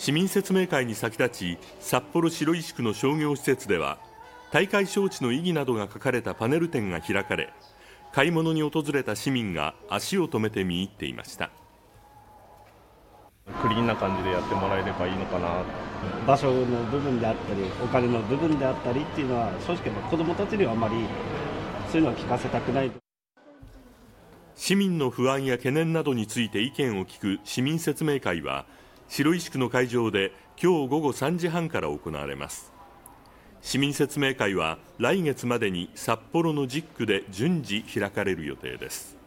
市民説明会に先立ち札幌白石区の商業施設では大会招致の意義などが書かれたパネル展が開かれ買い物に訪れた市民が足を止めて見入っていました。クリーンな感じでやってもらえればいいのかな。場所の部分であったりお金の部分であったりっていうのは正直子どもたちにはあまりそういうのは聞かせたくない。市民の不安や懸念などについて意見を聞く市民説明会は白石区の会場で今日午後3時半から行われます。市民説明会は来月までに札幌の10区で順次開かれる予定です。